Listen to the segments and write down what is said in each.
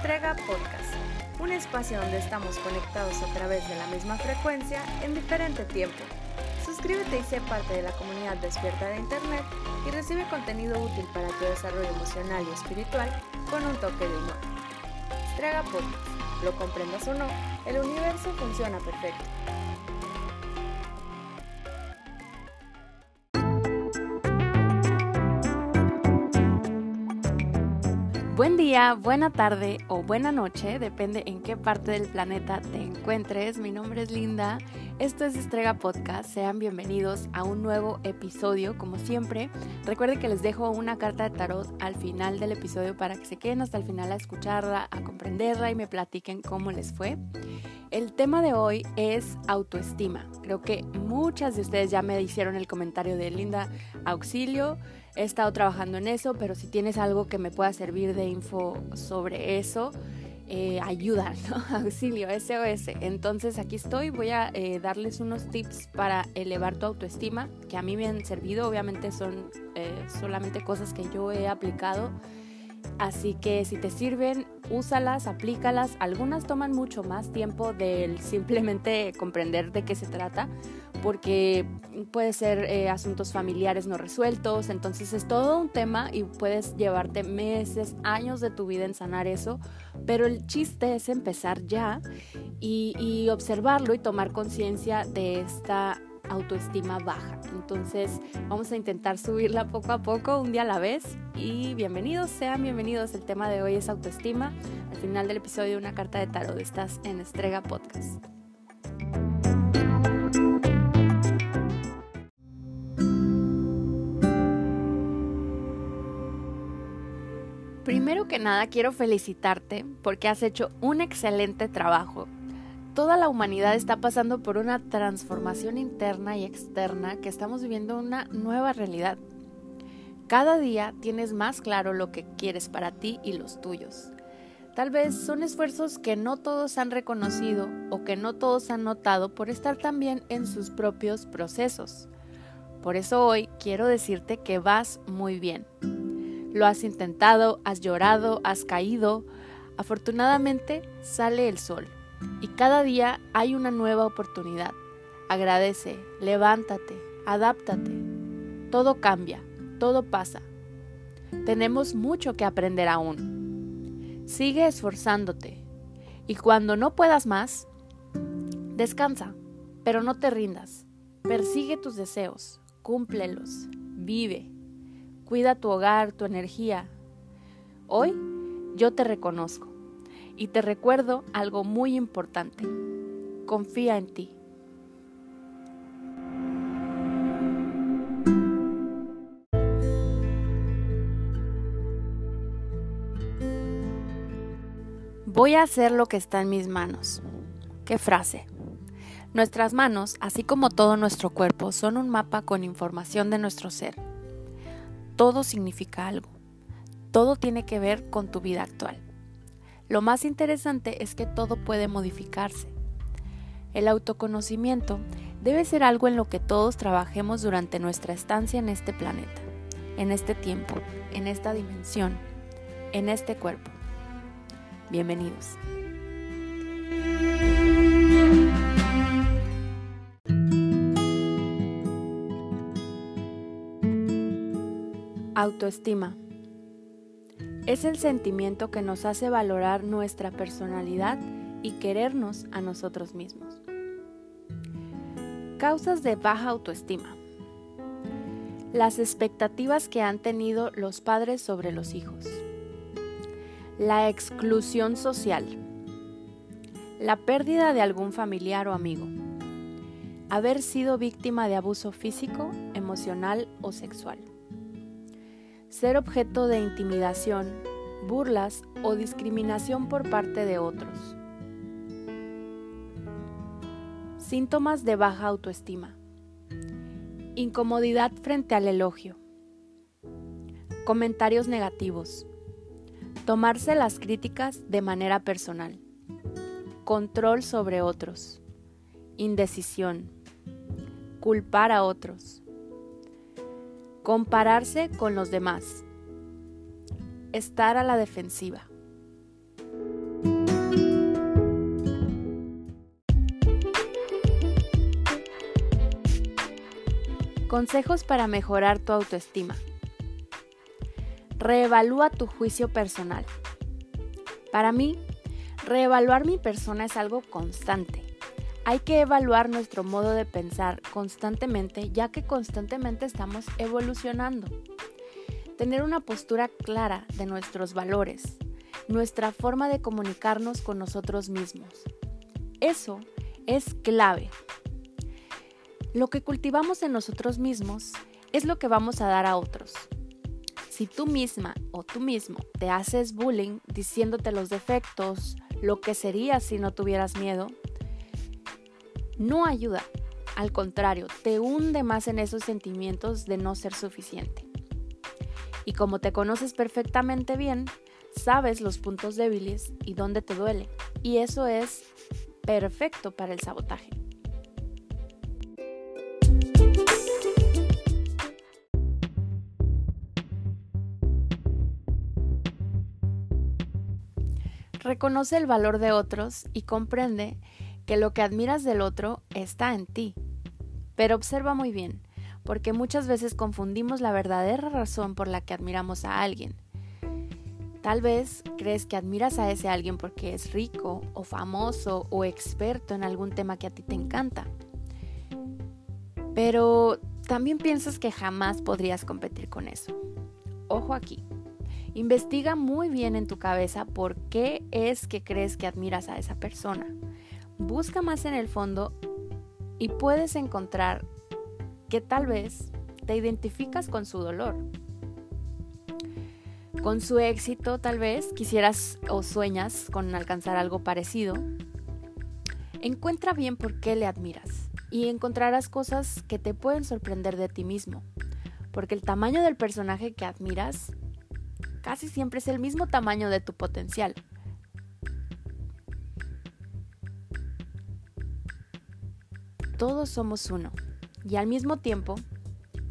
Estrega Podcast, un espacio donde estamos conectados a través de la misma frecuencia en diferente tiempo. Suscríbete y sé parte de la comunidad despierta de Internet y recibe contenido útil para tu desarrollo emocional y espiritual con un toque de humor. Estrega Podcast, lo comprendas o no, el universo funciona perfecto. Buen día, buena tarde o buena noche, depende en qué parte del planeta te encuentres. Mi nombre es Linda, esto es Estrega Podcast, sean bienvenidos a un nuevo episodio como siempre. Recuerden que les dejo una carta de tarot al final del episodio para que se queden hasta el final a escucharla, a comprenderla y me platiquen cómo les fue. El tema de hoy es autoestima. Creo que muchas de ustedes ya me hicieron el comentario de Linda, auxilio he estado trabajando en eso, pero si tienes algo que me pueda servir de info sobre eso, eh, ayuda, ¿no? auxilio, SOS. Entonces aquí estoy, voy a eh, darles unos tips para elevar tu autoestima, que a mí me han servido, obviamente son eh, solamente cosas que yo he aplicado. Así que si te sirven, úsalas, aplícalas. Algunas toman mucho más tiempo del simplemente comprender de qué se trata, porque puede ser eh, asuntos familiares no resueltos, entonces es todo un tema y puedes llevarte meses, años de tu vida en sanar eso, pero el chiste es empezar ya y, observarlo y tomar conciencia de esta autoestima baja. Entonces vamos a intentar subirla poco a poco, un día a la vez. Y bienvenidos, sean bienvenidos. El tema de hoy es autoestima. Al final del episodio una carta de tarot. Estás en Estrega Podcast. Primero que nada quiero felicitarte porque has hecho un excelente trabajo. Toda la humanidad está pasando por una transformación interna y externa que estamos viviendo una nueva realidad. Cada día tienes más claro lo que quieres para ti y los tuyos. Tal vez son esfuerzos que no todos han reconocido o que no todos han notado por estar también en sus propios procesos. Por eso hoy quiero decirte que vas muy bien. Lo has intentado, has llorado, has caído. Afortunadamente sale el sol y cada día hay una nueva oportunidad. Agradece, levántate, adáptate. Todo cambia, todo pasa. Tenemos mucho que aprender aún. Sigue esforzándote y cuando no puedas más, descansa, pero no te rindas. Persigue tus deseos, cúmplelos, vive. Cuida tu hogar, tu energía. Hoy yo te reconozco y te recuerdo algo muy importante. Confía en ti. Voy a hacer lo que está en mis manos. ¿Qué frase? Nuestras manos, así como todo nuestro cuerpo, son un mapa con información de nuestro ser todo significa algo. Todo tiene que ver con tu vida actual. Lo más interesante es que todo puede modificarse. El autoconocimiento debe ser algo en lo que todos trabajemos durante nuestra estancia en este planeta, en este tiempo, en esta dimensión, en este cuerpo. Bienvenidos. Autoestima. Es el sentimiento que nos hace valorar nuestra personalidad y querernos a nosotros mismos. Causas de baja autoestima. Las expectativas que han tenido los padres sobre los hijos. La exclusión social. La pérdida de algún familiar o amigo. Haber sido víctima de abuso físico, emocional o sexual ser objeto de intimidación, burlas o discriminación por parte de otros. Síntomas de baja autoestima. Incomodidad frente al elogio. Comentarios negativos. Tomarse las críticas de manera personal. Control sobre otros. Indecisión. Culpar a otros compararse con los demás, estar a la defensiva. Consejos para mejorar tu autoestima. Reevalúa tu juicio personal. Para mí, reevaluar mi persona es algo constante. Hay que evaluar nuestro modo de pensar constantemente ya que constantemente estamos evolucionando. Tener una postura clara de nuestros valores, nuestra forma de comunicarnos con nosotros mismos. Eso es clave. Lo que cultivamos en nosotros mismos es lo que vamos a dar a otros. Si tú misma o tú mismo te haces bullying diciéndote los defectos, lo que serías si no tuvieras miedo, no ayuda. Al contrario, te hunde más en esos sentimientos de no ser suficiente. Y como te conoces perfectamente bien, sabes los puntos débiles y dónde te duele. Y eso es perfecto para el sabotaje. Reconoce el valor de otros y comprende que lo que admiras del otro está en ti. Pero observa muy bien, porque muchas veces confundimos la verdadera razón por la que admiramos a alguien. Tal vez crees que admiras a ese alguien porque es rico o famoso o experto en algún tema que a ti te encanta. Pero también piensas que jamás podrías competir con eso. Ojo aquí. Investiga muy bien en tu cabeza por qué es que crees que admiras a esa persona busca más en el fondo y puedes encontrar que tal vez te identificas con su dolor. Con su éxito tal vez quisieras o sueñas con alcanzar algo parecido. Encuentra bien por qué le admiras y encontrarás cosas que te pueden sorprender de ti mismo, porque el tamaño del personaje que admiras casi siempre es el mismo tamaño de tu potencial. Todos somos uno y al mismo tiempo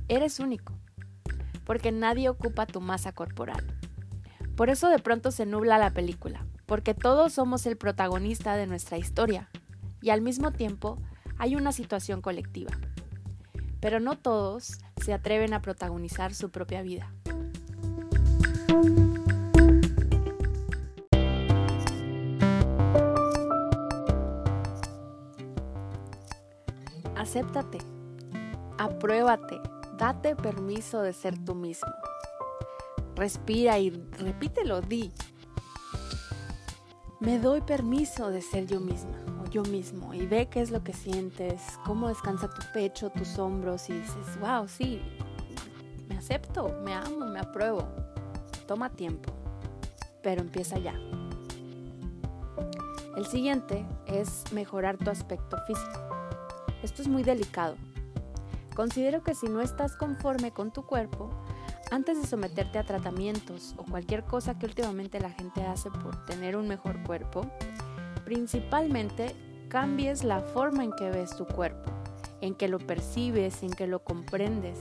eres único, porque nadie ocupa tu masa corporal. Por eso de pronto se nubla la película, porque todos somos el protagonista de nuestra historia y al mismo tiempo hay una situación colectiva. Pero no todos se atreven a protagonizar su propia vida. Acéptate, apruébate, date permiso de ser tú mismo. Respira y repítelo, di. Me doy permiso de ser yo misma o yo mismo y ve qué es lo que sientes, cómo descansa tu pecho, tus hombros y dices, wow, sí, me acepto, me amo, me apruebo. Toma tiempo, pero empieza ya. El siguiente es mejorar tu aspecto físico. Esto es muy delicado. Considero que si no estás conforme con tu cuerpo, antes de someterte a tratamientos o cualquier cosa que últimamente la gente hace por tener un mejor cuerpo, principalmente cambies la forma en que ves tu cuerpo, en que lo percibes, en que lo comprendes.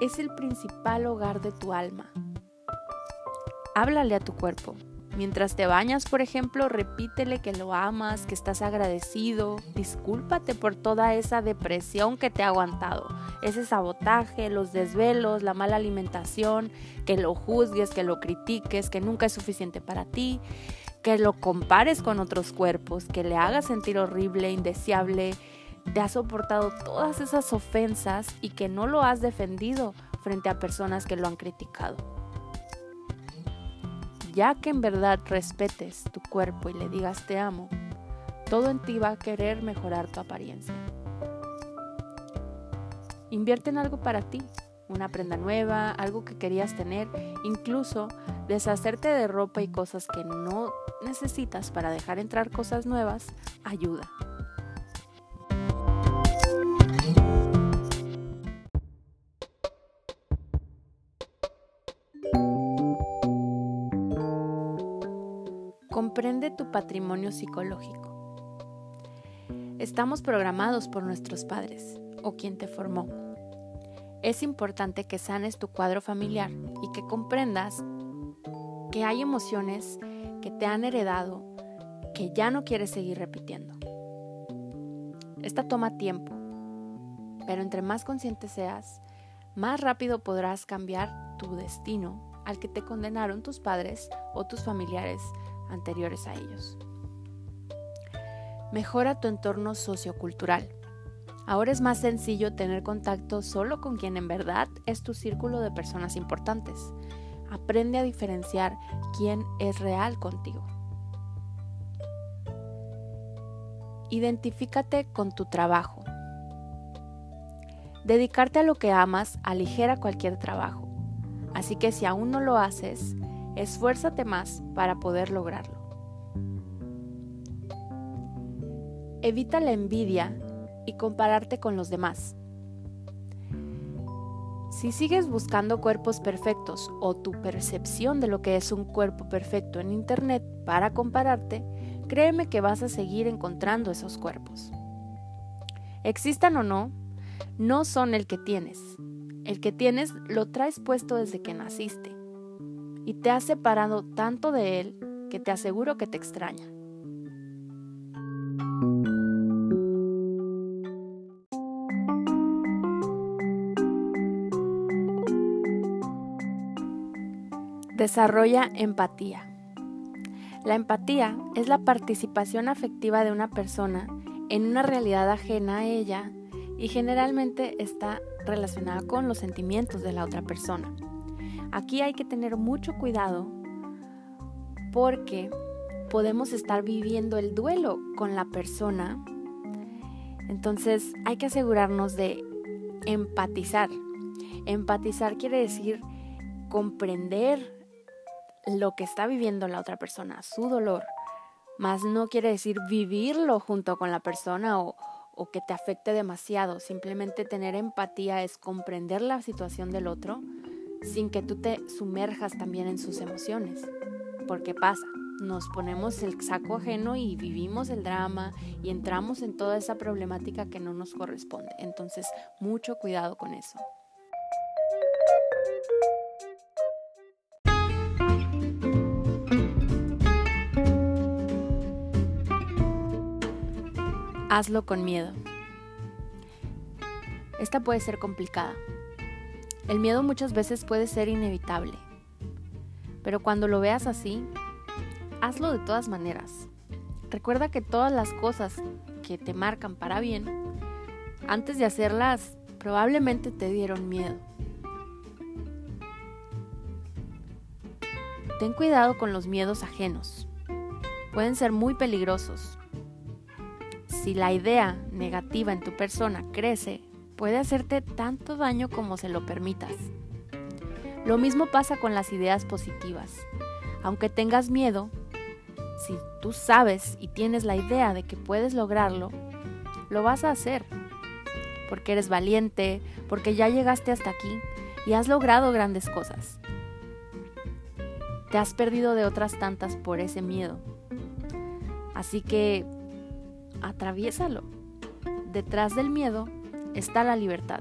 Es el principal hogar de tu alma. Háblale a tu cuerpo, Mientras te bañas, por ejemplo, repítele que lo amas, que estás agradecido. Discúlpate por toda esa depresión que te ha aguantado. Ese sabotaje, los desvelos, la mala alimentación, que lo juzgues, que lo critiques, que nunca es suficiente para ti, que lo compares con otros cuerpos, que le hagas sentir horrible, indeseable. Te has soportado todas esas ofensas y que no lo has defendido frente a personas que lo han criticado ya que en verdad respetes tu cuerpo y le digas te amo, todo en ti va a querer mejorar tu apariencia. Invierte en algo para ti, una prenda nueva, algo que querías tener, incluso deshacerte de ropa y cosas que no necesitas para dejar entrar cosas nuevas, ayuda. Tu patrimonio psicológico. Estamos programados por nuestros padres o quien te formó. Es importante que sanes tu cuadro familiar y que comprendas que hay emociones que te han heredado que ya no quieres seguir repitiendo. Esta toma tiempo. Pero entre más consciente seas, más rápido podrás cambiar tu destino al que te condenaron tus padres o tus familiares anteriores a ellos. Mejora tu entorno sociocultural. Ahora es más sencillo tener contacto solo con quien en verdad es tu círculo de personas importantes. Aprende a diferenciar quién es real contigo. Identifícate con tu trabajo. Dedicarte a lo que amas aligera cualquier trabajo. Así que si aún no lo haces, esfuérzate más para poder lograrlo. Evita la envidia y compararte con los demás. Si sigues buscando cuerpos perfectos o tu percepción de lo que es un cuerpo perfecto en Internet para compararte, créeme que vas a seguir encontrando esos cuerpos. Existan o no, no son el que tienes. El que tienes lo traes puesto desde que naciste y te has separado tanto de él que te aseguro que te extraña. Desarrolla empatía. La empatía es la participación afectiva de una persona en una realidad ajena a ella y generalmente está relacionada con los sentimientos de la otra persona. Aquí hay que tener mucho cuidado porque podemos estar viviendo el duelo con la persona. Entonces hay que asegurarnos de empatizar. Empatizar quiere decir comprender lo que está viviendo la otra persona, su dolor, más no quiere decir vivirlo junto con la persona o, o que te afecte demasiado. Simplemente tener empatía es comprender la situación del otro sin que tú te sumerjas también en sus emociones. Porque pasa, nos ponemos el saco ajeno y vivimos el drama y entramos en toda esa problemática que no nos corresponde. Entonces, mucho cuidado con eso. Hazlo con miedo. Esta puede ser complicada. El miedo muchas veces puede ser inevitable. Pero cuando lo veas así, hazlo de todas maneras. Recuerda que todas las cosas que te marcan para bien, antes de hacerlas, probablemente te dieron miedo. Ten cuidado con los miedos ajenos. Pueden ser muy peligrosos si la idea negativa en tu persona crece, puede hacerte tanto daño como se lo permitas. Lo mismo pasa con las ideas positivas. Aunque tengas miedo, si tú sabes y tienes la idea de que puedes lograrlo, lo vas a hacer. Porque eres valiente, porque ya llegaste hasta aquí y has logrado grandes cosas. Te has perdido de otras tantas por ese miedo. Así que atraviésalo. Detrás del miedo está la libertad.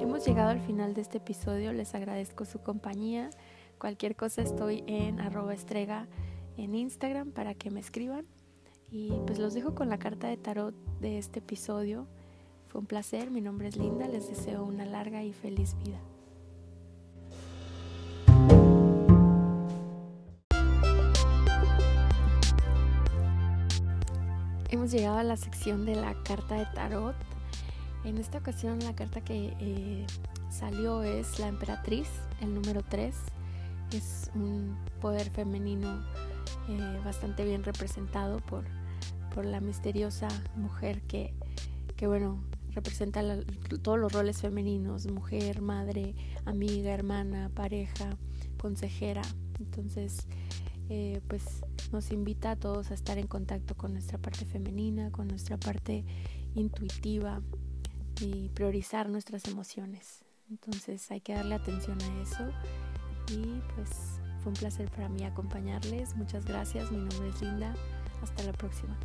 Hemos llegado al final de este episodio, les agradezco su compañía. Cualquier cosa estoy en arroba estrega en Instagram para que me escriban. Y pues los dejo con la carta de tarot de este episodio. Fue un placer, mi nombre es Linda, les deseo una larga y feliz vida. Hemos llegado a la sección de la carta de tarot. En esta ocasión la carta que eh, salió es la emperatriz, el número 3. Es un poder femenino eh, bastante bien representado por, por la misteriosa mujer que, que bueno, representa todos los roles femeninos, mujer, madre, amiga, hermana, pareja, consejera. Entonces, eh, pues nos invita a todos a estar en contacto con nuestra parte femenina, con nuestra parte intuitiva y priorizar nuestras emociones. Entonces hay que darle atención a eso y pues fue un placer para mí acompañarles. Muchas gracias, mi nombre es Linda. Hasta la próxima.